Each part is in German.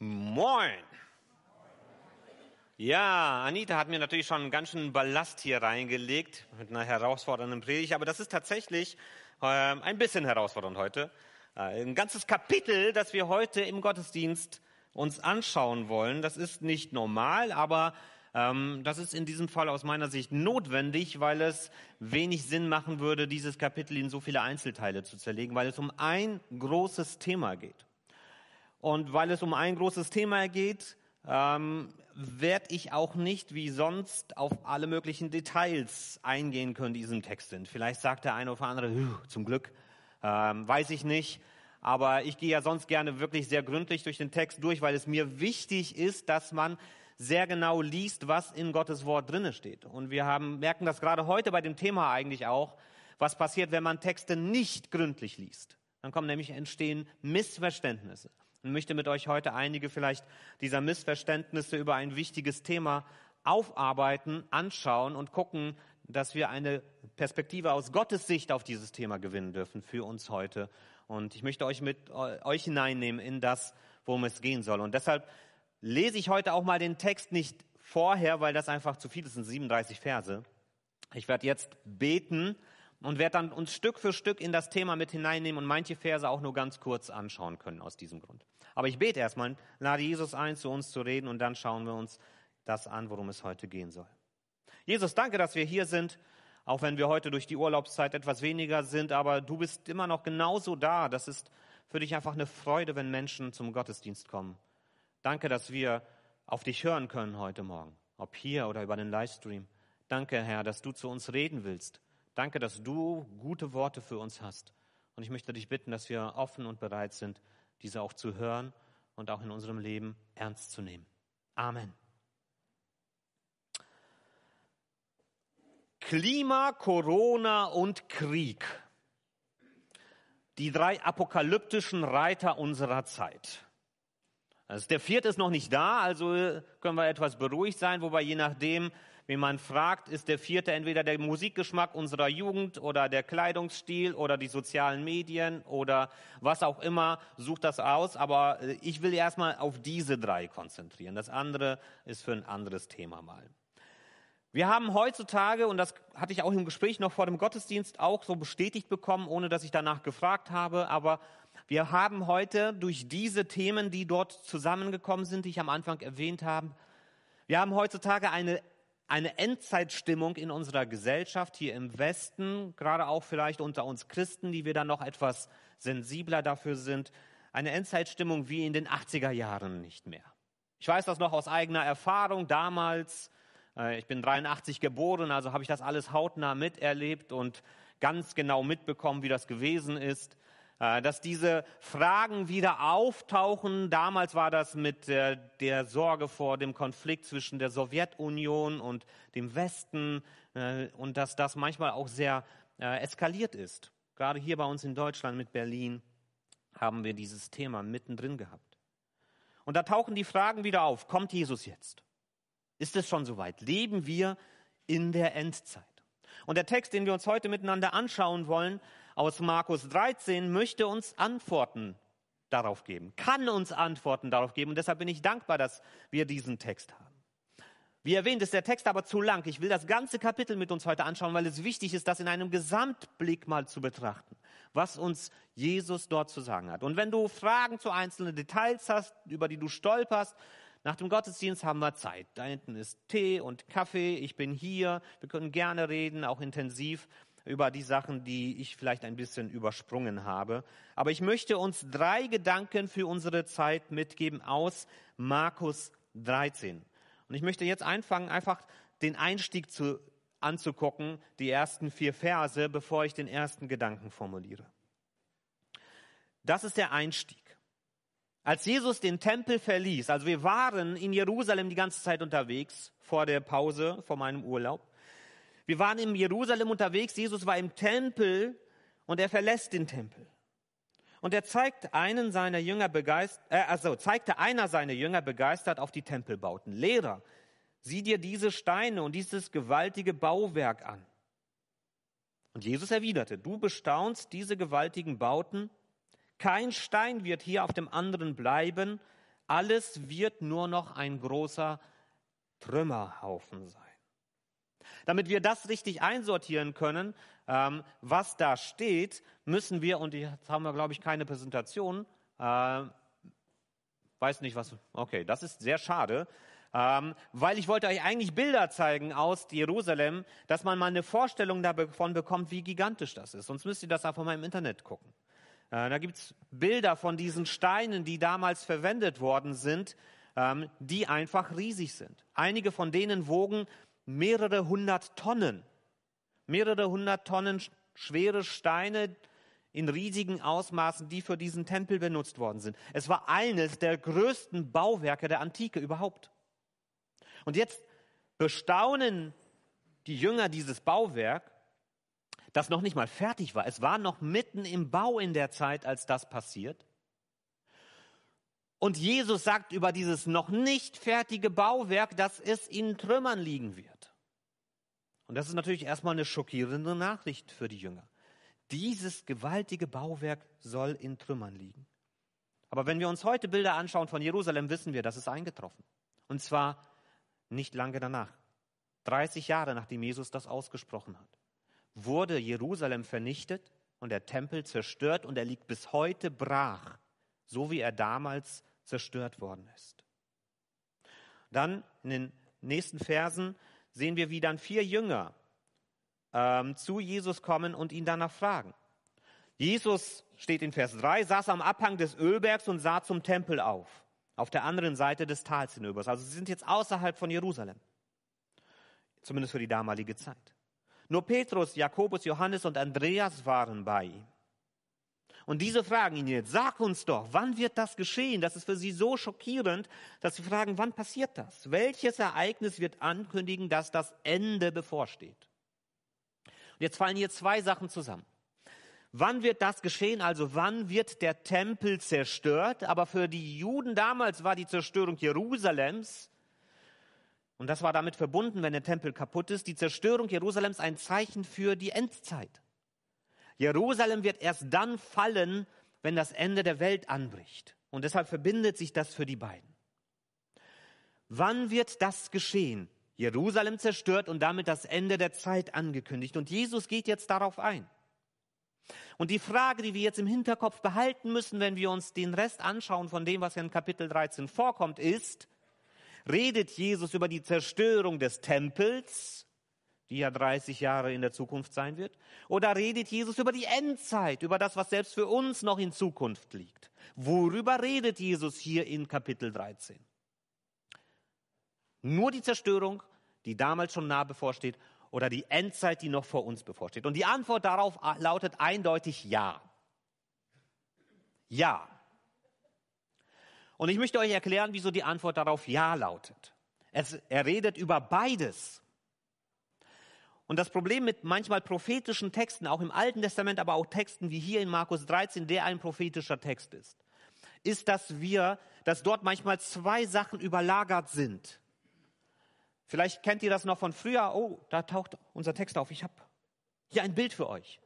Moin! Ja, Anita hat mir natürlich schon einen ganz schönen Ballast hier reingelegt mit einer herausfordernden Predigt, aber das ist tatsächlich äh, ein bisschen herausfordernd heute. Äh, ein ganzes Kapitel, das wir heute im Gottesdienst uns anschauen wollen, das ist nicht normal, aber ähm, das ist in diesem Fall aus meiner Sicht notwendig, weil es wenig Sinn machen würde, dieses Kapitel in so viele Einzelteile zu zerlegen, weil es um ein großes Thema geht. Und weil es um ein großes Thema geht, ähm, werde ich auch nicht wie sonst auf alle möglichen Details eingehen können, die in diesem Text sind. Vielleicht sagt der eine oder andere, zum Glück, ähm, weiß ich nicht. Aber ich gehe ja sonst gerne wirklich sehr gründlich durch den Text durch, weil es mir wichtig ist, dass man sehr genau liest, was in Gottes Wort drinne steht. Und wir haben, merken das gerade heute bei dem Thema eigentlich auch, was passiert, wenn man Texte nicht gründlich liest. Dann kommen nämlich entstehen Missverständnisse und möchte mit euch heute einige vielleicht dieser Missverständnisse über ein wichtiges Thema aufarbeiten, anschauen und gucken, dass wir eine Perspektive aus Gottes Sicht auf dieses Thema gewinnen dürfen für uns heute. Und ich möchte euch mit euch hineinnehmen in das, worum es gehen soll. Und deshalb lese ich heute auch mal den Text nicht vorher, weil das einfach zu viel ist, sind 37 Verse. Ich werde jetzt beten und werde dann uns Stück für Stück in das Thema mit hineinnehmen und manche Verse auch nur ganz kurz anschauen können aus diesem Grund. Aber ich bete erstmal, lade Jesus ein, zu uns zu reden und dann schauen wir uns das an, worum es heute gehen soll. Jesus, danke, dass wir hier sind, auch wenn wir heute durch die Urlaubszeit etwas weniger sind, aber du bist immer noch genauso da. Das ist für dich einfach eine Freude, wenn Menschen zum Gottesdienst kommen. Danke, dass wir auf dich hören können heute Morgen, ob hier oder über den Livestream. Danke, Herr, dass du zu uns reden willst Danke, dass du gute Worte für uns hast. Und ich möchte dich bitten, dass wir offen und bereit sind, diese auch zu hören und auch in unserem Leben ernst zu nehmen. Amen. Klima, Corona und Krieg. Die drei apokalyptischen Reiter unserer Zeit. Also der vierte ist noch nicht da, also können wir etwas beruhigt sein, wobei je nachdem, wenn man fragt, ist der vierte entweder der Musikgeschmack unserer Jugend oder der Kleidungsstil oder die sozialen Medien oder was auch immer, sucht das aus. Aber äh, ich will erstmal auf diese drei konzentrieren. Das andere ist für ein anderes Thema mal. Wir haben heutzutage, und das hatte ich auch im Gespräch noch vor dem Gottesdienst auch so bestätigt bekommen, ohne dass ich danach gefragt habe, aber wir haben heute durch diese Themen, die dort zusammengekommen sind, die ich am Anfang erwähnt habe, wir haben heutzutage eine eine Endzeitstimmung in unserer Gesellschaft hier im Westen, gerade auch vielleicht unter uns Christen, die wir dann noch etwas sensibler dafür sind, eine Endzeitstimmung wie in den 80er Jahren nicht mehr. Ich weiß das noch aus eigener Erfahrung damals. Äh, ich bin 83 geboren, also habe ich das alles hautnah miterlebt und ganz genau mitbekommen, wie das gewesen ist. Äh, dass diese Fragen wieder auftauchen. Damals war das mit der, der Sorge vor dem Konflikt zwischen der Sowjetunion und dem Westen äh, und dass das manchmal auch sehr äh, eskaliert ist. Gerade hier bei uns in Deutschland mit Berlin haben wir dieses Thema mittendrin gehabt. Und da tauchen die Fragen wieder auf. Kommt Jesus jetzt? Ist es schon soweit? Leben wir in der Endzeit? Und der Text, den wir uns heute miteinander anschauen wollen, aus Markus 13 möchte uns Antworten darauf geben, kann uns Antworten darauf geben. Und deshalb bin ich dankbar, dass wir diesen Text haben. Wie erwähnt, ist der Text aber zu lang. Ich will das ganze Kapitel mit uns heute anschauen, weil es wichtig ist, das in einem Gesamtblick mal zu betrachten, was uns Jesus dort zu sagen hat. Und wenn du Fragen zu einzelnen Details hast, über die du stolperst, nach dem Gottesdienst haben wir Zeit. Da hinten ist Tee und Kaffee. Ich bin hier. Wir können gerne reden, auch intensiv über die Sachen, die ich vielleicht ein bisschen übersprungen habe. Aber ich möchte uns drei Gedanken für unsere Zeit mitgeben aus Markus 13. Und ich möchte jetzt anfangen, einfach den Einstieg zu, anzugucken, die ersten vier Verse, bevor ich den ersten Gedanken formuliere. Das ist der Einstieg. Als Jesus den Tempel verließ, also wir waren in Jerusalem die ganze Zeit unterwegs vor der Pause, vor meinem Urlaub, wir waren in Jerusalem unterwegs, Jesus war im Tempel und er verlässt den Tempel. Und er zeigt einen seiner Jünger begeistert, äh, also zeigte einer seiner Jünger begeistert auf die Tempelbauten. Lehrer, sieh dir diese Steine und dieses gewaltige Bauwerk an. Und Jesus erwiderte, du bestaunst diese gewaltigen Bauten. Kein Stein wird hier auf dem anderen bleiben. Alles wird nur noch ein großer Trümmerhaufen sein. Damit wir das richtig einsortieren können, ähm, was da steht, müssen wir, und jetzt haben wir, glaube ich, keine Präsentation, äh, weiß nicht was, okay, das ist sehr schade, ähm, weil ich wollte euch eigentlich Bilder zeigen aus Jerusalem, dass man mal eine Vorstellung davon bekommt, wie gigantisch das ist. Sonst müsst ihr das einfach mal im Internet gucken. Äh, da gibt's Bilder von diesen Steinen, die damals verwendet worden sind, ähm, die einfach riesig sind. Einige von denen wogen mehrere hundert Tonnen. Mehrere hundert Tonnen schwere Steine in riesigen Ausmaßen, die für diesen Tempel benutzt worden sind. Es war eines der größten Bauwerke der Antike überhaupt. Und jetzt bestaunen die Jünger dieses Bauwerk, das noch nicht mal fertig war. Es war noch mitten im Bau in der Zeit, als das passiert. Und Jesus sagt über dieses noch nicht fertige Bauwerk, dass es in Trümmern liegen wird. Und das ist natürlich erstmal eine schockierende Nachricht für die Jünger. Dieses gewaltige Bauwerk soll in Trümmern liegen. Aber wenn wir uns heute Bilder anschauen von Jerusalem, wissen wir, das ist eingetroffen. Und zwar nicht lange danach. 30 Jahre nachdem Jesus das ausgesprochen hat, wurde Jerusalem vernichtet und der Tempel zerstört und er liegt bis heute brach, so wie er damals zerstört worden ist. Dann in den nächsten Versen sehen wir, wie dann vier Jünger ähm, zu Jesus kommen und ihn danach fragen. Jesus steht in Vers 3, saß am Abhang des Ölbergs und sah zum Tempel auf, auf der anderen Seite des Tals hinüber. Also sie sind jetzt außerhalb von Jerusalem, zumindest für die damalige Zeit. Nur Petrus, Jakobus, Johannes und Andreas waren bei ihm. Und diese fragen ihn jetzt, sag uns doch, wann wird das geschehen? Das ist für sie so schockierend, dass sie fragen, wann passiert das? Welches Ereignis wird ankündigen, dass das Ende bevorsteht? Und jetzt fallen hier zwei Sachen zusammen. Wann wird das geschehen? Also wann wird der Tempel zerstört? Aber für die Juden damals war die Zerstörung Jerusalems, und das war damit verbunden, wenn der Tempel kaputt ist, die Zerstörung Jerusalems ein Zeichen für die Endzeit. Jerusalem wird erst dann fallen, wenn das Ende der Welt anbricht. Und deshalb verbindet sich das für die beiden. Wann wird das geschehen? Jerusalem zerstört und damit das Ende der Zeit angekündigt. Und Jesus geht jetzt darauf ein. Und die Frage, die wir jetzt im Hinterkopf behalten müssen, wenn wir uns den Rest anschauen von dem, was in Kapitel 13 vorkommt, ist, redet Jesus über die Zerstörung des Tempels, die ja 30 Jahre in der Zukunft sein wird, oder redet Jesus über die Endzeit, über das, was selbst für uns noch in Zukunft liegt? Worüber redet Jesus hier in Kapitel 13? Nur die Zerstörung, die damals schon nah bevorsteht, oder die Endzeit, die noch vor uns bevorsteht? Und die Antwort darauf lautet eindeutig ja. Ja. Und ich möchte euch erklären, wieso die Antwort darauf ja lautet. Es, er redet über beides. Und das Problem mit manchmal prophetischen Texten, auch im Alten Testament, aber auch Texten wie hier in Markus 13, der ein prophetischer Text ist, ist, dass wir, dass dort manchmal zwei Sachen überlagert sind. Vielleicht kennt ihr das noch von früher. Oh, da taucht unser Text auf. Ich habe hier ein Bild für euch.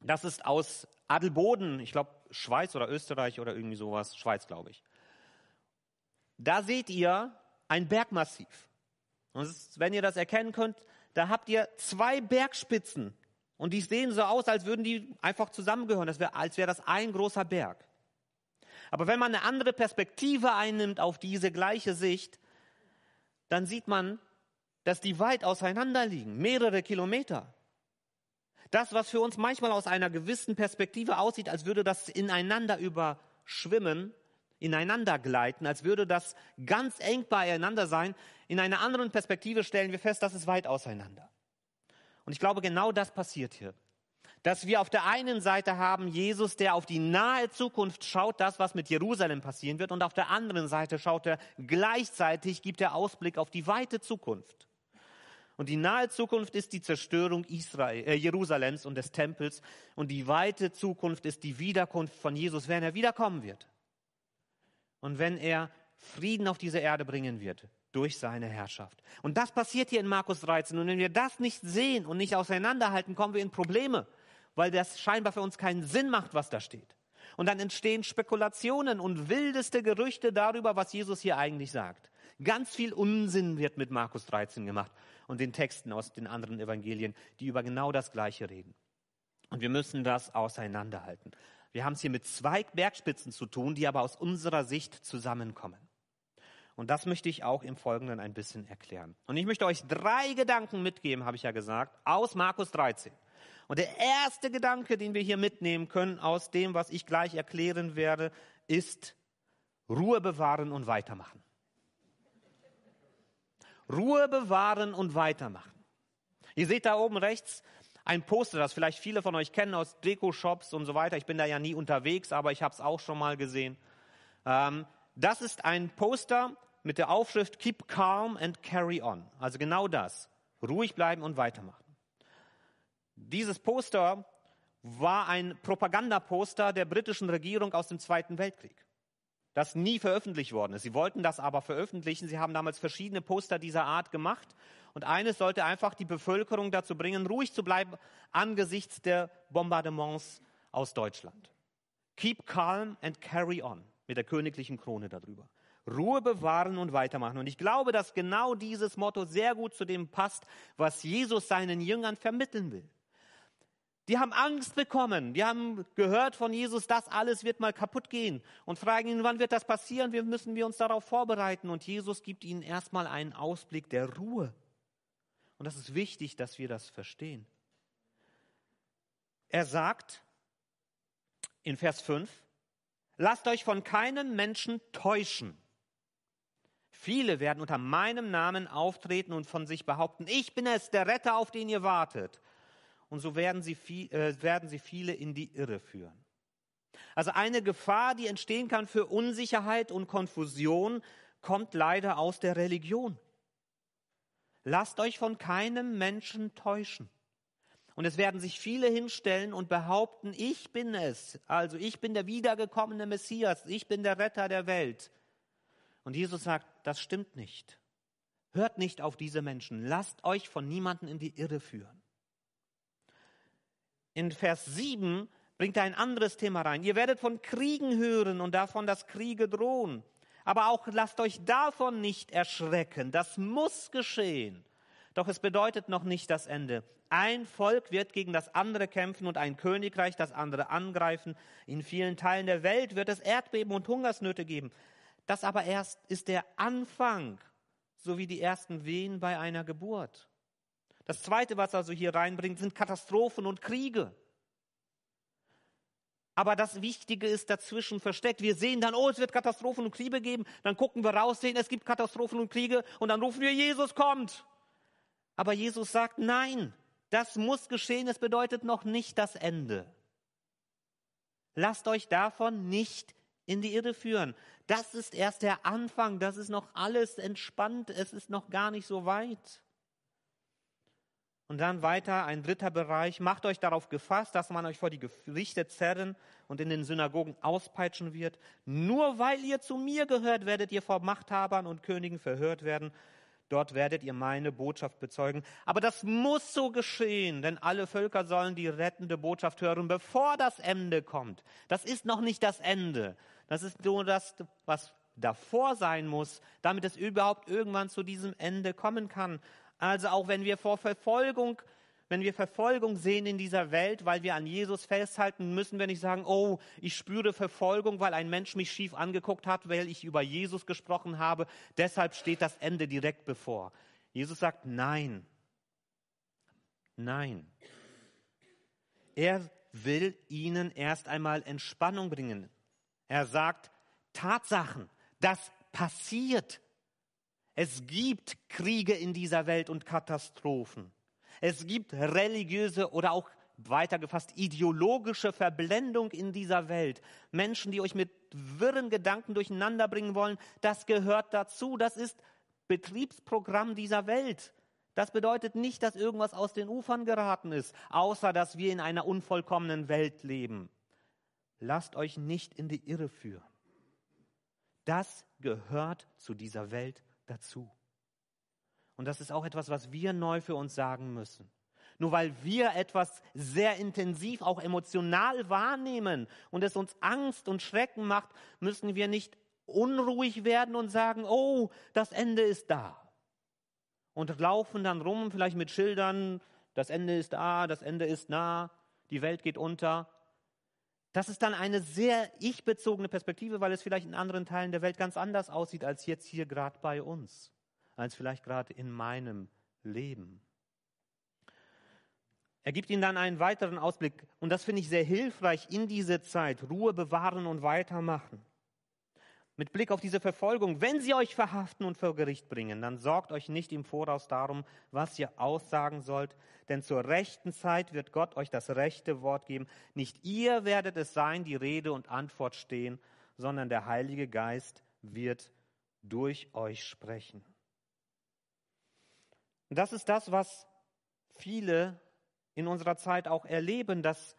Das ist aus Adelboden, ich glaube Schweiz oder Österreich oder irgendwie sowas, Schweiz glaube ich. Da seht ihr ein Bergmassiv. Und ist, wenn ihr das erkennen könnt, da habt ihr zwei Bergspitzen. Und die sehen so aus, als würden die einfach zusammengehören, als wäre wär das ein großer Berg. Aber wenn man eine andere Perspektive einnimmt auf diese gleiche Sicht, dann sieht man, dass die weit auseinander liegen, mehrere Kilometer. Das, was für uns manchmal aus einer gewissen Perspektive aussieht, als würde das ineinander überschwimmen, ineinander gleiten, als würde das ganz eng beieinander sein, in einer anderen Perspektive stellen wir fest, das ist weit auseinander. Und ich glaube, genau das passiert hier dass wir auf der einen Seite haben Jesus, der auf die nahe Zukunft schaut, das, was mit Jerusalem passieren wird, und auf der anderen Seite schaut er gleichzeitig, gibt er Ausblick auf die weite Zukunft. Und die nahe Zukunft ist die Zerstörung Israel, äh, Jerusalems und des Tempels, und die weite Zukunft ist die Wiederkunft von Jesus, wenn er wiederkommen wird. Und wenn er Frieden auf diese Erde bringen wird durch seine Herrschaft. Und das passiert hier in Markus 13. Und wenn wir das nicht sehen und nicht auseinanderhalten, kommen wir in Probleme weil das scheinbar für uns keinen Sinn macht, was da steht. Und dann entstehen Spekulationen und wildeste Gerüchte darüber, was Jesus hier eigentlich sagt. Ganz viel Unsinn wird mit Markus 13 gemacht und den Texten aus den anderen Evangelien, die über genau das Gleiche reden. Und wir müssen das auseinanderhalten. Wir haben es hier mit zwei Bergspitzen zu tun, die aber aus unserer Sicht zusammenkommen. Und das möchte ich auch im Folgenden ein bisschen erklären. Und ich möchte euch drei Gedanken mitgeben, habe ich ja gesagt, aus Markus 13. Und der erste Gedanke, den wir hier mitnehmen können aus dem, was ich gleich erklären werde, ist Ruhe bewahren und weitermachen. Ruhe bewahren und weitermachen. Ihr seht da oben rechts ein Poster, das vielleicht viele von euch kennen aus Deko-Shops und so weiter. Ich bin da ja nie unterwegs, aber ich habe es auch schon mal gesehen. Ähm, das ist ein Poster mit der Aufschrift Keep calm and carry on. Also genau das. Ruhig bleiben und weitermachen. Dieses Poster war ein Propagandaposter der britischen Regierung aus dem Zweiten Weltkrieg, das nie veröffentlicht worden ist. Sie wollten das aber veröffentlichen. Sie haben damals verschiedene Poster dieser Art gemacht. Und eines sollte einfach die Bevölkerung dazu bringen, ruhig zu bleiben angesichts der Bombardements aus Deutschland. Keep calm and carry on mit der königlichen Krone darüber. Ruhe bewahren und weitermachen. Und ich glaube, dass genau dieses Motto sehr gut zu dem passt, was Jesus seinen Jüngern vermitteln will. Die haben Angst bekommen. Die haben gehört von Jesus, das alles wird mal kaputt gehen und fragen ihn, wann wird das passieren? Wir müssen wir uns darauf vorbereiten. Und Jesus gibt ihnen erstmal einen Ausblick der Ruhe. Und das ist wichtig, dass wir das verstehen. Er sagt in Vers 5, lasst euch von keinem Menschen täuschen. Viele werden unter meinem Namen auftreten und von sich behaupten, ich bin es, der Retter, auf den ihr wartet und so werden sie, viel, äh, werden sie viele in die Irre führen. Also eine Gefahr, die entstehen kann für Unsicherheit und Konfusion, kommt leider aus der Religion. Lasst euch von keinem Menschen täuschen. Und es werden sich viele hinstellen und behaupten, ich bin es, also ich bin der wiedergekommene Messias, ich bin der Retter der Welt. Und Jesus sagt, das stimmt nicht. Hört nicht auf diese Menschen, lasst euch von niemanden in die Irre führen in Vers 7 bringt er ein anderes Thema rein. Ihr werdet von Kriegen hören und davon, dass Kriege drohen. Aber auch lasst euch davon nicht erschrecken. Das muss geschehen. Doch es bedeutet noch nicht das Ende. Ein Volk wird gegen das andere kämpfen und ein Königreich das andere angreifen. In vielen Teilen der Welt wird es Erdbeben und Hungersnöte geben. Das aber erst ist der Anfang, so wie die ersten Wehen bei einer Geburt. Das Zweite, was also hier reinbringt, sind Katastrophen und Kriege. Aber das Wichtige ist dazwischen versteckt. Wir sehen dann, oh, es wird Katastrophen und Kriege geben. Dann gucken wir raus, sehen, es gibt Katastrophen und Kriege. Und dann rufen wir, Jesus kommt. Aber Jesus sagt, nein, das muss geschehen. Es bedeutet noch nicht das Ende. Lasst euch davon nicht in die Irre führen. Das ist erst der Anfang. Das ist noch alles entspannt. Es ist noch gar nicht so weit. Und dann weiter ein dritter Bereich. Macht euch darauf gefasst, dass man euch vor die Gerichte zerren und in den Synagogen auspeitschen wird. Nur weil ihr zu mir gehört, werdet ihr vor Machthabern und Königen verhört werden. Dort werdet ihr meine Botschaft bezeugen. Aber das muss so geschehen, denn alle Völker sollen die rettende Botschaft hören, bevor das Ende kommt. Das ist noch nicht das Ende. Das ist nur das, was davor sein muss, damit es überhaupt irgendwann zu diesem Ende kommen kann. Also auch wenn wir vor Verfolgung, wenn wir Verfolgung sehen in dieser Welt, weil wir an Jesus festhalten, müssen wir nicht sagen, oh, ich spüre Verfolgung, weil ein Mensch mich schief angeguckt hat, weil ich über Jesus gesprochen habe. Deshalb steht das Ende direkt bevor. Jesus sagt, nein. Nein. Er will ihnen erst einmal Entspannung bringen. Er sagt, Tatsachen, das passiert. Es gibt Kriege in dieser Welt und Katastrophen. Es gibt religiöse oder auch weitergefasst ideologische Verblendung in dieser Welt. Menschen, die euch mit wirren Gedanken durcheinander bringen wollen, das gehört dazu. Das ist Betriebsprogramm dieser Welt. Das bedeutet nicht, dass irgendwas aus den Ufern geraten ist, außer dass wir in einer unvollkommenen Welt leben. Lasst euch nicht in die Irre führen. Das gehört zu dieser Welt dazu. Und das ist auch etwas, was wir neu für uns sagen müssen. Nur weil wir etwas sehr intensiv, auch emotional wahrnehmen und es uns Angst und Schrecken macht, müssen wir nicht unruhig werden und sagen, oh, das Ende ist da. Und laufen dann rum, vielleicht mit Schildern, das Ende ist da, das Ende ist nah, die Welt geht unter. Das ist dann eine sehr ich-bezogene Perspektive, weil es vielleicht in anderen Teilen der Welt ganz anders aussieht als jetzt hier gerade bei uns, als vielleicht gerade in meinem Leben. Er gibt ihnen dann einen weiteren Ausblick und das finde ich sehr hilfreich in diese Zeit. Ruhe bewahren und weitermachen. Mit Blick auf diese Verfolgung, wenn sie euch verhaften und vor Gericht bringen, dann sorgt euch nicht im Voraus darum, was ihr aussagen sollt, denn zur rechten Zeit wird Gott euch das rechte Wort geben. Nicht ihr werdet es sein, die Rede und Antwort stehen, sondern der Heilige Geist wird durch euch sprechen. Das ist das, was viele in unserer Zeit auch erleben, dass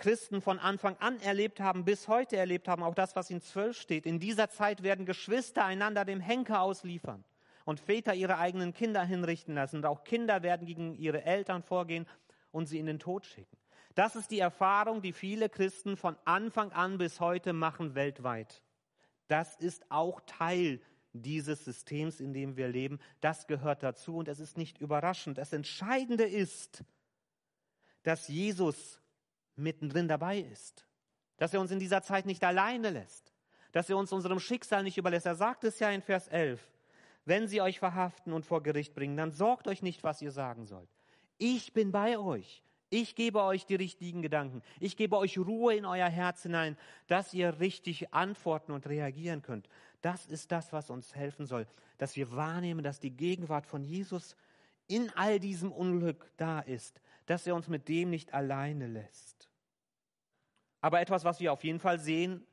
Christen von Anfang an erlebt haben, bis heute erlebt haben, auch das, was in zwölf steht. In dieser Zeit werden Geschwister einander dem Henker ausliefern und Väter ihre eigenen Kinder hinrichten lassen. Und auch Kinder werden gegen ihre Eltern vorgehen und sie in den Tod schicken. Das ist die Erfahrung, die viele Christen von Anfang an bis heute machen weltweit. Das ist auch Teil dieses Systems, in dem wir leben. Das gehört dazu und es ist nicht überraschend. Das Entscheidende ist, dass Jesus mittendrin dabei ist, dass er uns in dieser Zeit nicht alleine lässt, dass er uns unserem Schicksal nicht überlässt. Er sagt es ja in Vers 11, wenn sie euch verhaften und vor Gericht bringen, dann sorgt euch nicht, was ihr sagen sollt. Ich bin bei euch. Ich gebe euch die richtigen Gedanken. Ich gebe euch Ruhe in euer Herz hinein, dass ihr richtig antworten und reagieren könnt. Das ist das, was uns helfen soll, dass wir wahrnehmen, dass die Gegenwart von Jesus in all diesem Unglück da ist, dass er uns mit dem nicht alleine lässt. Aber etwas, was wir auf jeden Fall sehen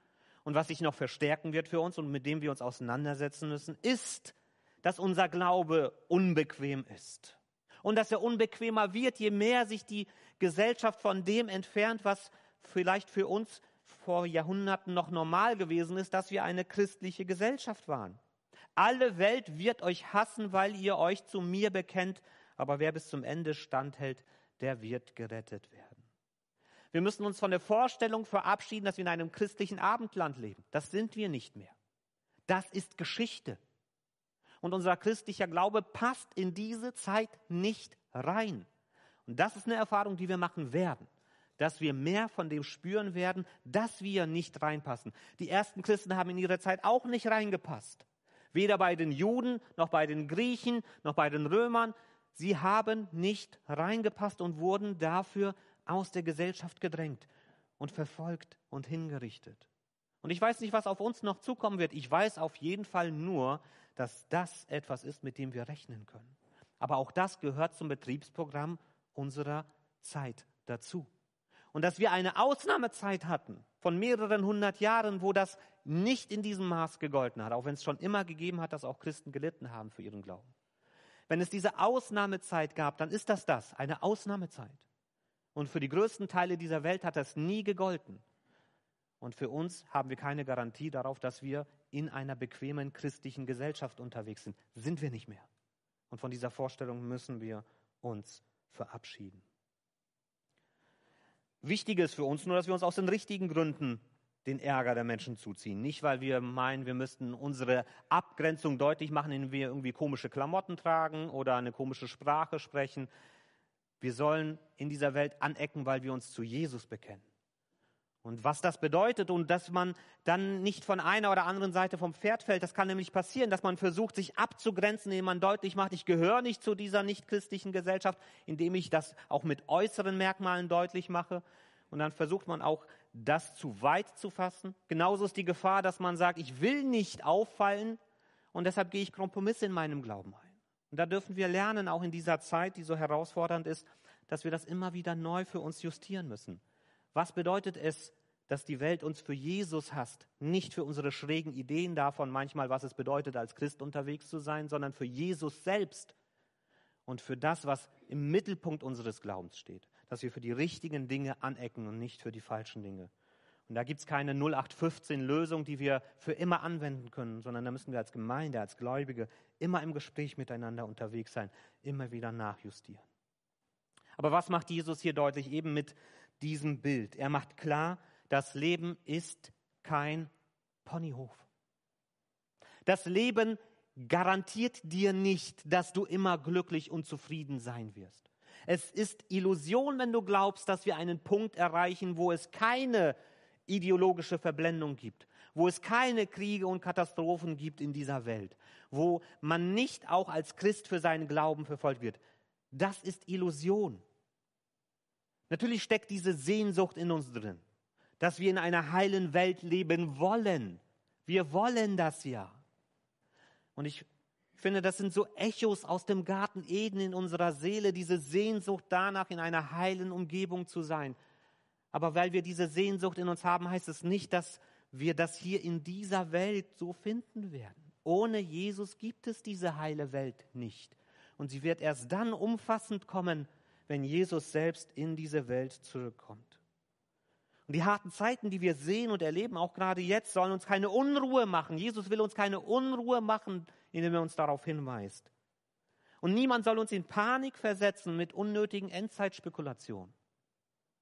und was sich noch verstärken wird für uns und mit dem wir uns auseinandersetzen müssen, ist, dass unser Glaube unbequem ist. Und dass er unbequemer wird, je mehr sich die Gesellschaft von dem entfernt, was vielleicht für uns vor Jahrhunderten noch normal gewesen ist, dass wir eine christliche Gesellschaft waren. Alle Welt wird euch hassen, weil ihr euch zu mir bekennt, aber wer bis zum Ende standhält, der wird gerettet werden. Wir müssen uns von der Vorstellung verabschieden, dass wir in einem christlichen Abendland leben. Das sind wir nicht mehr. Das ist Geschichte. Und unser christlicher Glaube passt in diese Zeit nicht rein. Und das ist eine Erfahrung, die wir machen werden. Dass wir mehr von dem spüren werden, dass wir nicht reinpassen. Die ersten Christen haben in ihrer Zeit auch nicht reingepasst. Weder bei den Juden, noch bei den Griechen, noch bei den Römern. Sie haben nicht reingepasst und wurden dafür aus der Gesellschaft gedrängt und verfolgt und hingerichtet. Und ich weiß nicht, was auf uns noch zukommen wird. Ich weiß auf jeden Fall nur, dass das etwas ist, mit dem wir rechnen können. Aber auch das gehört zum Betriebsprogramm unserer Zeit dazu. Und dass wir eine Ausnahmezeit hatten von mehreren hundert Jahren, wo das nicht in diesem Maß gegolten hat, auch wenn es schon immer gegeben hat, dass auch Christen gelitten haben für ihren Glauben. Wenn es diese Ausnahmezeit gab, dann ist das das, eine Ausnahmezeit. Und für die größten Teile dieser Welt hat das nie gegolten. Und für uns haben wir keine Garantie darauf, dass wir in einer bequemen christlichen Gesellschaft unterwegs sind. Sind wir nicht mehr. Und von dieser Vorstellung müssen wir uns verabschieden. Wichtig ist für uns nur, dass wir uns aus den richtigen Gründen den Ärger der Menschen zuziehen. Nicht, weil wir meinen, wir müssten unsere Abgrenzung deutlich machen, indem wir irgendwie komische Klamotten tragen oder eine komische Sprache sprechen. Wir sollen in dieser Welt anecken, weil wir uns zu Jesus bekennen. Und was das bedeutet und dass man dann nicht von einer oder anderen Seite vom Pferd fällt, das kann nämlich passieren, dass man versucht, sich abzugrenzen, indem man deutlich macht, ich gehöre nicht zu dieser nichtchristlichen Gesellschaft, indem ich das auch mit äußeren Merkmalen deutlich mache. Und dann versucht man auch das zu weit zu fassen. Genauso ist die Gefahr, dass man sagt, ich will nicht auffallen und deshalb gehe ich Kompromisse in meinem Glauben ein. Und da dürfen wir lernen, auch in dieser Zeit, die so herausfordernd ist, dass wir das immer wieder neu für uns justieren müssen. Was bedeutet es, dass die Welt uns für Jesus hasst? Nicht für unsere schrägen Ideen davon manchmal, was es bedeutet, als Christ unterwegs zu sein, sondern für Jesus selbst und für das, was im Mittelpunkt unseres Glaubens steht dass wir für die richtigen Dinge anecken und nicht für die falschen Dinge. Und da gibt es keine 0815-Lösung, die wir für immer anwenden können, sondern da müssen wir als Gemeinde, als Gläubige immer im Gespräch miteinander unterwegs sein, immer wieder nachjustieren. Aber was macht Jesus hier deutlich eben mit diesem Bild? Er macht klar, das Leben ist kein Ponyhof. Das Leben garantiert dir nicht, dass du immer glücklich und zufrieden sein wirst. Es ist Illusion, wenn du glaubst, dass wir einen Punkt erreichen, wo es keine ideologische Verblendung gibt, wo es keine Kriege und Katastrophen gibt in dieser Welt, wo man nicht auch als Christ für seinen Glauben verfolgt wird. Das ist Illusion. Natürlich steckt diese Sehnsucht in uns drin, dass wir in einer heilen Welt leben wollen. Wir wollen das ja. Und ich finde, das sind so Echos aus dem Garten Eden in unserer Seele, diese Sehnsucht danach, in einer heilen Umgebung zu sein. Aber weil wir diese Sehnsucht in uns haben, heißt es nicht, dass wir das hier in dieser Welt so finden werden. Ohne Jesus gibt es diese heile Welt nicht. Und sie wird erst dann umfassend kommen, wenn Jesus selbst in diese Welt zurückkommt. Und die harten Zeiten, die wir sehen und erleben, auch gerade jetzt, sollen uns keine Unruhe machen. Jesus will uns keine Unruhe machen, indem er uns darauf hinweist. Und niemand soll uns in Panik versetzen mit unnötigen Endzeitspekulationen.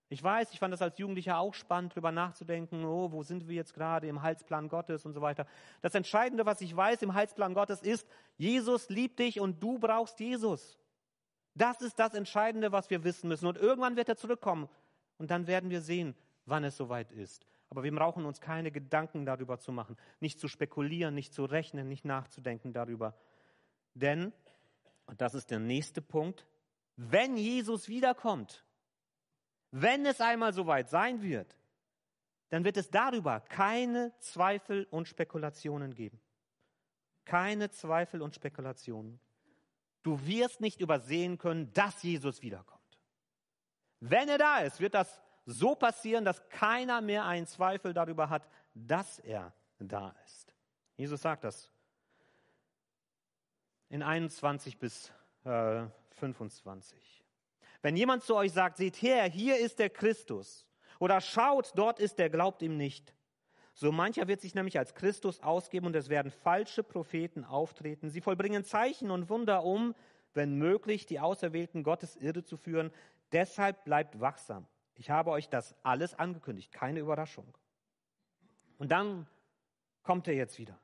Ich weiß, ich fand das als Jugendlicher auch spannend, darüber nachzudenken, oh, wo sind wir jetzt gerade im Heilsplan Gottes und so weiter. Das Entscheidende, was ich weiß im Heilsplan Gottes ist, Jesus liebt dich und du brauchst Jesus. Das ist das Entscheidende, was wir wissen müssen. Und irgendwann wird er zurückkommen. Und dann werden wir sehen, wann es soweit ist. Aber wir brauchen uns keine Gedanken darüber zu machen, nicht zu spekulieren, nicht zu rechnen, nicht nachzudenken darüber. Denn, und das ist der nächste Punkt, wenn Jesus wiederkommt, wenn es einmal soweit sein wird, dann wird es darüber keine Zweifel und Spekulationen geben. Keine Zweifel und Spekulationen. Du wirst nicht übersehen können, dass Jesus wiederkommt. Wenn er da ist, wird das so passieren, dass keiner mehr einen Zweifel darüber hat, dass er da ist. Jesus sagt das in 21 bis äh, 25. Wenn jemand zu euch sagt, seht her, hier ist der Christus, oder schaut, dort ist der, glaubt ihm nicht. So mancher wird sich nämlich als Christus ausgeben und es werden falsche Propheten auftreten. Sie vollbringen Zeichen und Wunder um, wenn möglich, die Auserwählten Gottes irre zu führen. Deshalb bleibt wachsam. Ich habe euch das alles angekündigt, keine Überraschung. Und dann kommt er jetzt wieder.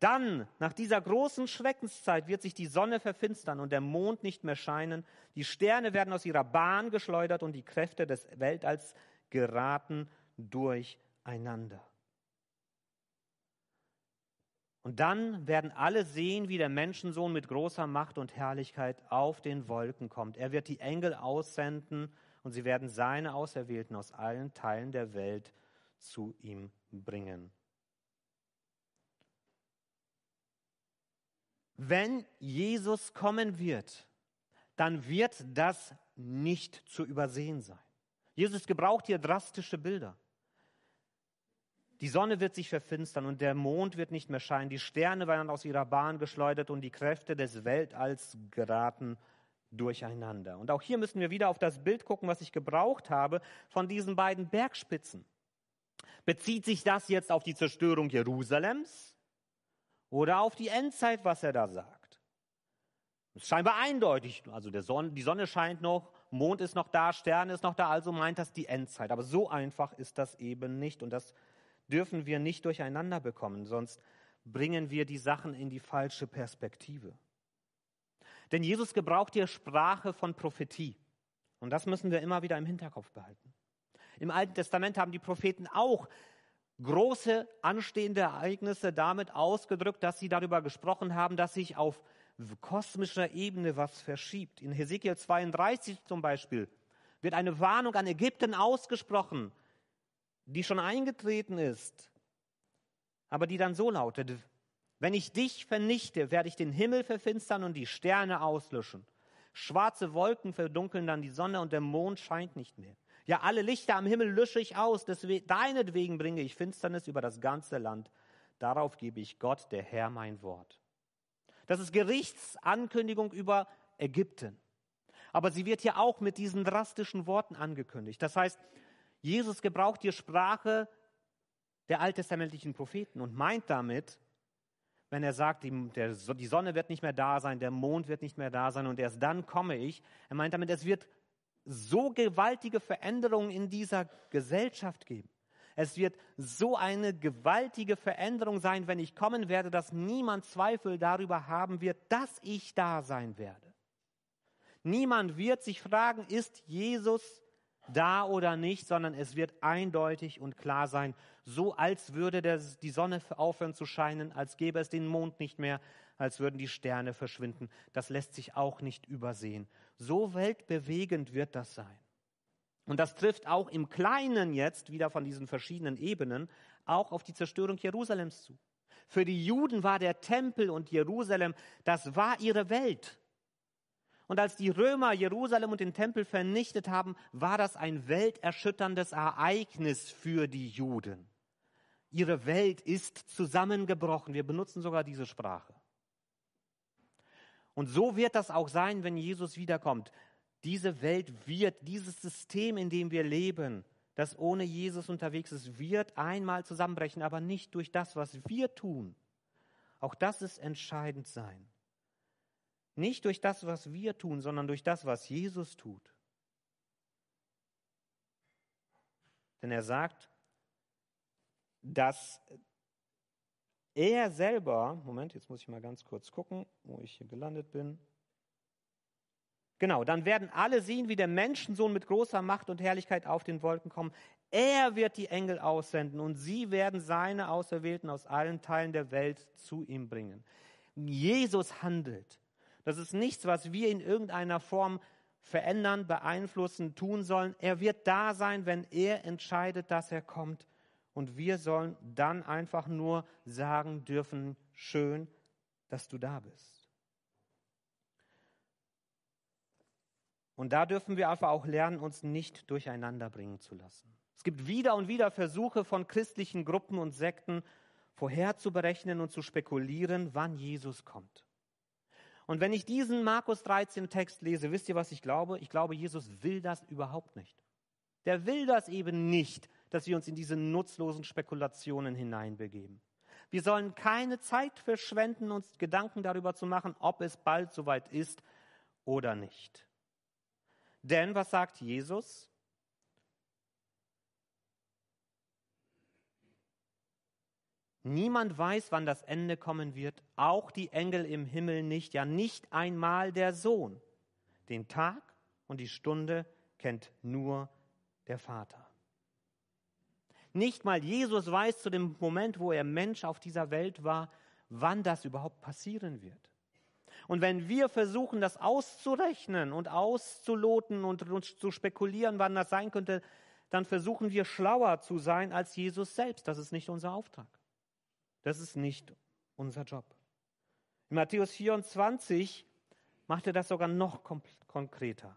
Dann, nach dieser großen Schreckenszeit, wird sich die Sonne verfinstern und der Mond nicht mehr scheinen. Die Sterne werden aus ihrer Bahn geschleudert und die Kräfte des Weltalls geraten durcheinander. Und dann werden alle sehen, wie der Menschensohn mit großer Macht und Herrlichkeit auf den Wolken kommt. Er wird die Engel aussenden und sie werden seine Auserwählten aus allen Teilen der Welt zu ihm bringen. Wenn Jesus kommen wird, dann wird das nicht zu übersehen sein. Jesus gebraucht hier drastische Bilder. Die Sonne wird sich verfinstern und der Mond wird nicht mehr scheinen. Die Sterne werden aus ihrer Bahn geschleudert und die Kräfte des Weltalls geraten durcheinander. Und auch hier müssen wir wieder auf das Bild gucken, was ich gebraucht habe von diesen beiden Bergspitzen. Bezieht sich das jetzt auf die Zerstörung Jerusalems oder auf die Endzeit, was er da sagt? Das ist scheinbar eindeutig. Also Sonne, die Sonne scheint noch, Mond ist noch da, Sterne ist noch da, also meint das die Endzeit. Aber so einfach ist das eben nicht. Und das dürfen wir nicht durcheinander bekommen, sonst bringen wir die Sachen in die falsche Perspektive. Denn Jesus gebraucht hier Sprache von Prophetie. Und das müssen wir immer wieder im Hinterkopf behalten. Im Alten Testament haben die Propheten auch große anstehende Ereignisse damit ausgedrückt, dass sie darüber gesprochen haben, dass sich auf kosmischer Ebene was verschiebt. In Hesekiel 32 zum Beispiel wird eine Warnung an Ägypten ausgesprochen, die schon eingetreten ist, aber die dann so lautet, wenn ich dich vernichte, werde ich den Himmel verfinstern und die Sterne auslöschen. Schwarze Wolken verdunkeln dann die Sonne und der Mond scheint nicht mehr. Ja, alle Lichter am Himmel lösche ich aus. Deswegen, deinetwegen bringe ich Finsternis über das ganze Land. Darauf gebe ich Gott, der Herr, mein Wort. Das ist Gerichtsankündigung über Ägypten. Aber sie wird hier auch mit diesen drastischen Worten angekündigt. Das heißt, Jesus gebraucht die Sprache der alttestamentlichen Propheten und meint damit, wenn er sagt, die, die Sonne wird nicht mehr da sein, der Mond wird nicht mehr da sein und erst dann komme ich. Er meint damit, es wird so gewaltige Veränderungen in dieser Gesellschaft geben. Es wird so eine gewaltige Veränderung sein, wenn ich kommen werde, dass niemand Zweifel darüber haben wird, dass ich da sein werde. Niemand wird sich fragen, ist Jesus da oder nicht, sondern es wird eindeutig und klar sein, so als würde die Sonne aufhören zu scheinen, als gäbe es den Mond nicht mehr, als würden die Sterne verschwinden. Das lässt sich auch nicht übersehen. So weltbewegend wird das sein. Und das trifft auch im Kleinen jetzt, wieder von diesen verschiedenen Ebenen, auch auf die Zerstörung Jerusalems zu. Für die Juden war der Tempel und Jerusalem, das war ihre Welt. Und als die Römer Jerusalem und den Tempel vernichtet haben, war das ein welterschütterndes Ereignis für die Juden. Ihre Welt ist zusammengebrochen. Wir benutzen sogar diese Sprache. Und so wird das auch sein, wenn Jesus wiederkommt. Diese Welt wird, dieses System, in dem wir leben, das ohne Jesus unterwegs ist, wird einmal zusammenbrechen, aber nicht durch das, was wir tun. Auch das ist entscheidend sein. Nicht durch das, was wir tun, sondern durch das, was Jesus tut. Denn er sagt, dass er selber, Moment, jetzt muss ich mal ganz kurz gucken, wo ich hier gelandet bin. Genau, dann werden alle sehen, wie der Menschensohn mit großer Macht und Herrlichkeit auf den Wolken kommen. Er wird die Engel aussenden und sie werden seine Auserwählten aus allen Teilen der Welt zu ihm bringen. Jesus handelt. Das ist nichts, was wir in irgendeiner Form verändern, beeinflussen, tun sollen. Er wird da sein, wenn er entscheidet, dass er kommt. Und wir sollen dann einfach nur sagen dürfen, schön, dass du da bist. Und da dürfen wir einfach auch lernen, uns nicht durcheinander bringen zu lassen. Es gibt wieder und wieder Versuche von christlichen Gruppen und Sekten, vorherzuberechnen und zu spekulieren, wann Jesus kommt. Und wenn ich diesen Markus 13 Text lese, wisst ihr, was ich glaube? Ich glaube, Jesus will das überhaupt nicht. Der will das eben nicht, dass wir uns in diese nutzlosen Spekulationen hineinbegeben. Wir sollen keine Zeit verschwenden, uns Gedanken darüber zu machen, ob es bald soweit ist oder nicht. Denn was sagt Jesus? Niemand weiß, wann das Ende kommen wird, auch die Engel im Himmel nicht, ja nicht einmal der Sohn. Den Tag und die Stunde kennt nur der Vater. Nicht mal Jesus weiß zu dem Moment, wo er Mensch auf dieser Welt war, wann das überhaupt passieren wird. Und wenn wir versuchen, das auszurechnen und auszuloten und zu spekulieren, wann das sein könnte, dann versuchen wir schlauer zu sein als Jesus selbst. Das ist nicht unser Auftrag. Das ist nicht unser Job. In Matthäus 24 macht er das sogar noch konkreter.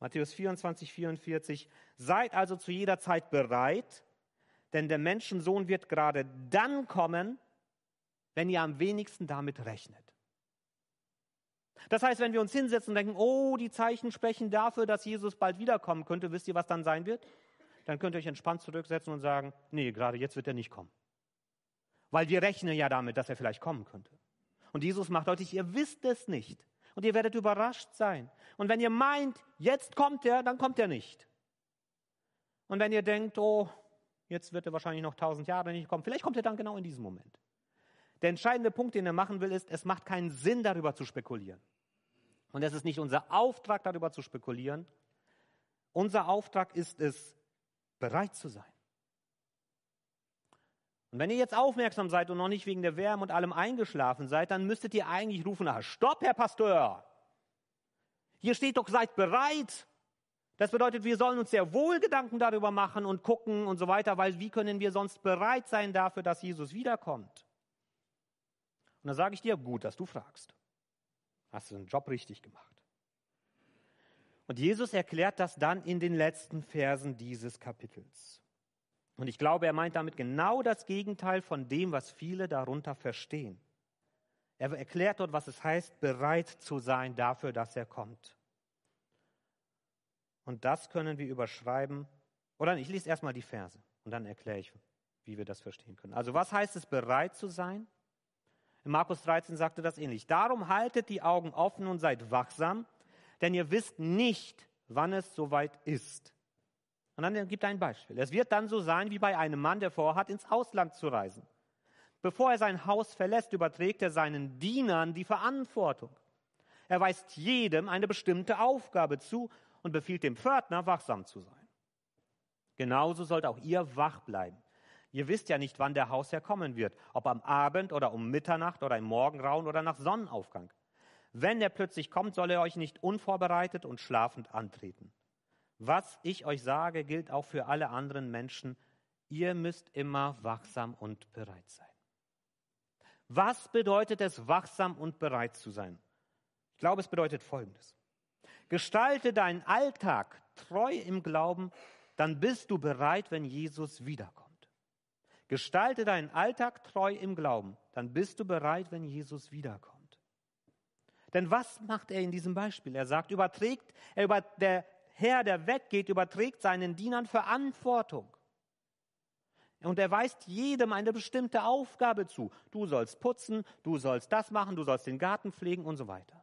Matthäus 24, 44. Seid also zu jeder Zeit bereit, denn der Menschensohn wird gerade dann kommen, wenn ihr am wenigsten damit rechnet. Das heißt, wenn wir uns hinsetzen und denken, oh, die Zeichen sprechen dafür, dass Jesus bald wiederkommen könnte, wisst ihr, was dann sein wird? Dann könnt ihr euch entspannt zurücksetzen und sagen, nee, gerade jetzt wird er nicht kommen weil wir rechnen ja damit, dass er vielleicht kommen könnte. Und Jesus macht deutlich, ihr wisst es nicht. Und ihr werdet überrascht sein. Und wenn ihr meint, jetzt kommt er, dann kommt er nicht. Und wenn ihr denkt, oh, jetzt wird er wahrscheinlich noch tausend Jahre nicht kommen, vielleicht kommt er dann genau in diesem Moment. Der entscheidende Punkt, den er machen will, ist, es macht keinen Sinn, darüber zu spekulieren. Und es ist nicht unser Auftrag, darüber zu spekulieren. Unser Auftrag ist es, bereit zu sein. Und wenn ihr jetzt aufmerksam seid und noch nicht wegen der Wärme und allem eingeschlafen seid, dann müsstet ihr eigentlich rufen, ah, stopp, Herr Pastor. Hier steht doch, seid bereit. Das bedeutet, wir sollen uns sehr wohl Gedanken darüber machen und gucken und so weiter, weil wie können wir sonst bereit sein dafür, dass Jesus wiederkommt? Und dann sage ich dir, gut, dass du fragst. Hast du den Job richtig gemacht. Und Jesus erklärt das dann in den letzten Versen dieses Kapitels. Und ich glaube, er meint damit genau das Gegenteil von dem, was viele darunter verstehen. Er erklärt dort, was es heißt, bereit zu sein dafür, dass er kommt. Und das können wir überschreiben. Oder ich lese erstmal die Verse und dann erkläre ich, wie wir das verstehen können. Also was heißt es, bereit zu sein? In Markus 13 sagte das ähnlich. Darum haltet die Augen offen und seid wachsam, denn ihr wisst nicht, wann es soweit ist. Und dann gibt er ein Beispiel. Es wird dann so sein wie bei einem Mann, der vorhat, ins Ausland zu reisen. Bevor er sein Haus verlässt, überträgt er seinen Dienern die Verantwortung. Er weist jedem eine bestimmte Aufgabe zu und befiehlt dem Pförtner, wachsam zu sein. Genauso sollt auch ihr wach bleiben. Ihr wisst ja nicht, wann der Hausherr kommen wird, ob am Abend oder um Mitternacht oder im Morgengrauen oder nach Sonnenaufgang. Wenn er plötzlich kommt, soll er euch nicht unvorbereitet und schlafend antreten. Was ich euch sage, gilt auch für alle anderen Menschen. Ihr müsst immer wachsam und bereit sein. Was bedeutet es, wachsam und bereit zu sein? Ich glaube, es bedeutet Folgendes. Gestalte deinen Alltag treu im Glauben, dann bist du bereit, wenn Jesus wiederkommt. Gestalte deinen Alltag treu im Glauben, dann bist du bereit, wenn Jesus wiederkommt. Denn was macht er in diesem Beispiel? Er sagt, überträgt, er über, der Herr, der weggeht, überträgt seinen Dienern Verantwortung. Und er weist jedem eine bestimmte Aufgabe zu. Du sollst putzen, du sollst das machen, du sollst den Garten pflegen und so weiter.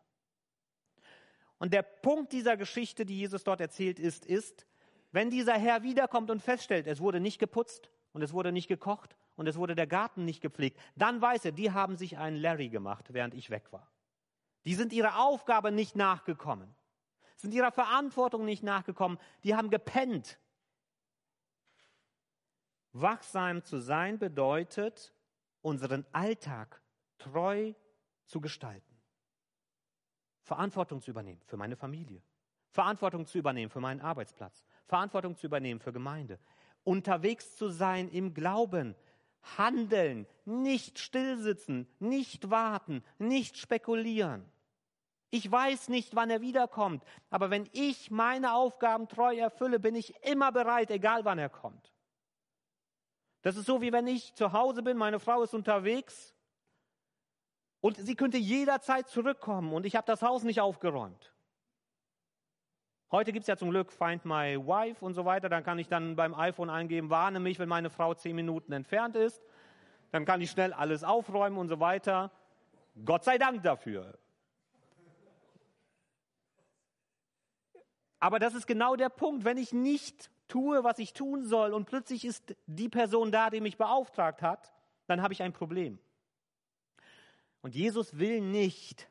Und der Punkt dieser Geschichte, die Jesus dort erzählt ist, ist, wenn dieser Herr wiederkommt und feststellt, es wurde nicht geputzt und es wurde nicht gekocht und es wurde der Garten nicht gepflegt, dann weiß er, die haben sich einen Larry gemacht, während ich weg war. Die sind ihrer Aufgabe nicht nachgekommen, sind ihrer Verantwortung nicht nachgekommen, die haben gepennt. Wachsam zu sein bedeutet, unseren Alltag treu zu gestalten. Verantwortung zu übernehmen für meine Familie, Verantwortung zu übernehmen für meinen Arbeitsplatz, Verantwortung zu übernehmen für Gemeinde, unterwegs zu sein im Glauben, handeln, nicht stillsitzen, nicht warten, nicht spekulieren. Ich weiß nicht, wann er wiederkommt, aber wenn ich meine Aufgaben treu erfülle, bin ich immer bereit, egal wann er kommt. Das ist so, wie wenn ich zu Hause bin, meine Frau ist unterwegs und sie könnte jederzeit zurückkommen und ich habe das Haus nicht aufgeräumt. Heute gibt es ja zum Glück Find My Wife und so weiter. Dann kann ich dann beim iPhone eingeben, warne mich, wenn meine Frau zehn Minuten entfernt ist. Dann kann ich schnell alles aufräumen und so weiter. Gott sei Dank dafür. Aber das ist genau der Punkt. Wenn ich nicht tue, was ich tun soll und plötzlich ist die Person da, die mich beauftragt hat, dann habe ich ein Problem. Und Jesus will nicht,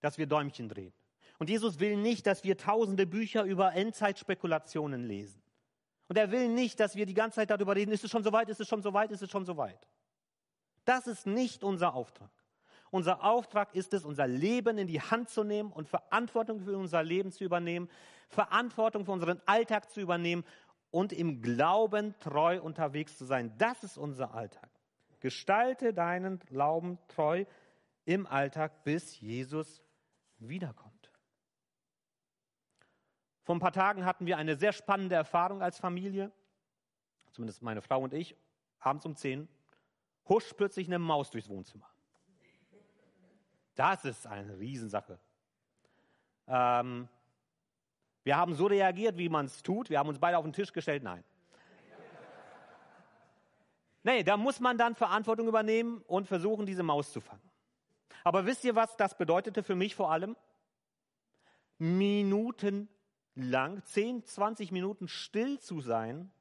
dass wir Däumchen drehen. Und Jesus will nicht, dass wir tausende Bücher über Endzeitspekulationen lesen. Und er will nicht, dass wir die ganze Zeit darüber reden, ist es schon soweit, ist es schon soweit, ist es schon soweit. Das ist nicht unser Auftrag. Unser Auftrag ist es, unser Leben in die Hand zu nehmen und Verantwortung für unser Leben zu übernehmen, Verantwortung für unseren Alltag zu übernehmen und im Glauben treu unterwegs zu sein. Das ist unser Alltag. Gestalte deinen Glauben treu im Alltag, bis Jesus wiederkommt. Vor ein paar Tagen hatten wir eine sehr spannende Erfahrung als Familie, zumindest meine Frau und ich, abends um 10, huscht plötzlich eine Maus durchs Wohnzimmer. Das ist eine Riesensache. Ähm, wir haben so reagiert, wie man es tut. Wir haben uns beide auf den Tisch gestellt. Nein. Nee, da muss man dann Verantwortung übernehmen und versuchen, diese Maus zu fangen. Aber wisst ihr, was das bedeutete für mich vor allem? Minuten lang, 10, 20 Minuten still zu sein,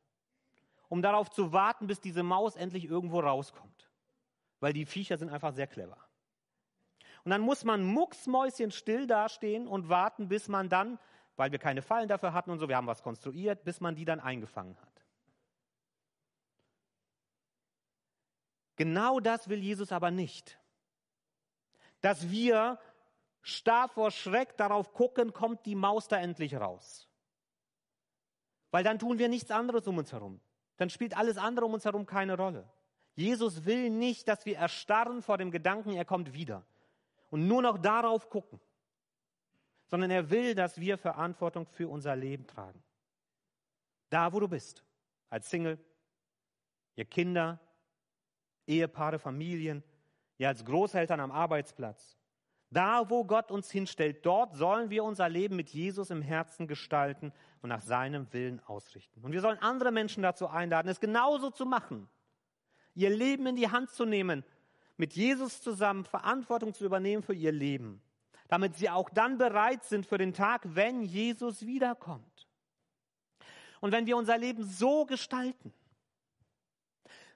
um darauf zu warten, bis diese Maus endlich irgendwo rauskommt. Weil die Viecher sind einfach sehr clever. Und dann muss man mucksmäuschen still dastehen und warten, bis man dann, weil wir keine Fallen dafür hatten und so, wir haben was konstruiert, bis man die dann eingefangen hat. Genau das will Jesus aber nicht dass wir starr vor Schreck darauf gucken, kommt die Maus da endlich raus. Weil dann tun wir nichts anderes um uns herum. Dann spielt alles andere um uns herum keine Rolle. Jesus will nicht, dass wir erstarren vor dem Gedanken, er kommt wieder und nur noch darauf gucken, sondern er will, dass wir Verantwortung für unser Leben tragen. Da, wo du bist, als Single, ihr Kinder, Ehepaare, Familien, ja als Großeltern am Arbeitsplatz. Da, wo Gott uns hinstellt, dort sollen wir unser Leben mit Jesus im Herzen gestalten und nach seinem Willen ausrichten. Und wir sollen andere Menschen dazu einladen, es genauso zu machen, ihr Leben in die Hand zu nehmen, mit Jesus zusammen Verantwortung zu übernehmen für ihr Leben. damit sie auch dann bereit sind für den Tag, wenn Jesus wiederkommt. Und wenn wir unser Leben so gestalten,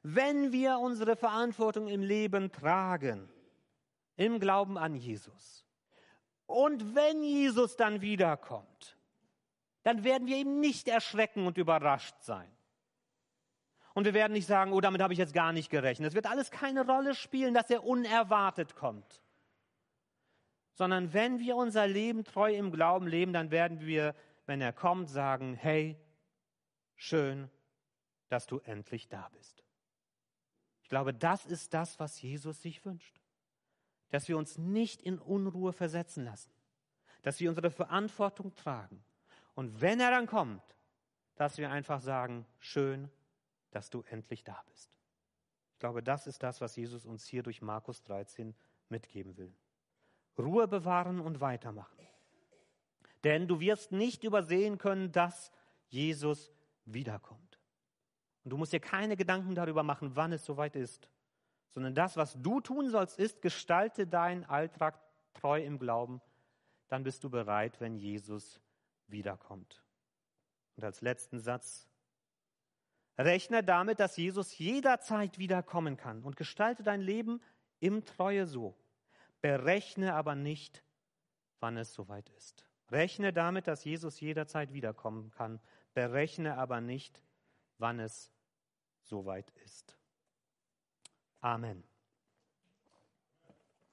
wenn wir unsere Verantwortung im Leben tragen, im Glauben an Jesus, und wenn Jesus dann wiederkommt, dann werden wir ihm nicht erschrecken und überrascht sein. Und wir werden nicht sagen, oh, damit habe ich jetzt gar nicht gerechnet. Es wird alles keine Rolle spielen, dass er unerwartet kommt. Sondern wenn wir unser Leben treu im Glauben leben, dann werden wir, wenn er kommt, sagen, hey, schön, dass du endlich da bist. Ich glaube, das ist das, was Jesus sich wünscht. Dass wir uns nicht in Unruhe versetzen lassen. Dass wir unsere Verantwortung tragen. Und wenn er dann kommt, dass wir einfach sagen, schön, dass du endlich da bist. Ich glaube, das ist das, was Jesus uns hier durch Markus 13 mitgeben will. Ruhe bewahren und weitermachen. Denn du wirst nicht übersehen können, dass Jesus wiederkommt. Und du musst dir keine Gedanken darüber machen, wann es soweit ist, sondern das, was du tun sollst, ist, gestalte deinen Alltag treu im Glauben, dann bist du bereit, wenn Jesus wiederkommt. Und als letzten Satz, Rechne damit, dass Jesus jederzeit wiederkommen kann und gestalte dein Leben im Treue so. Berechne aber nicht, wann es soweit ist. Rechne damit, dass Jesus jederzeit wiederkommen kann. Berechne aber nicht, wann es soweit ist. Amen.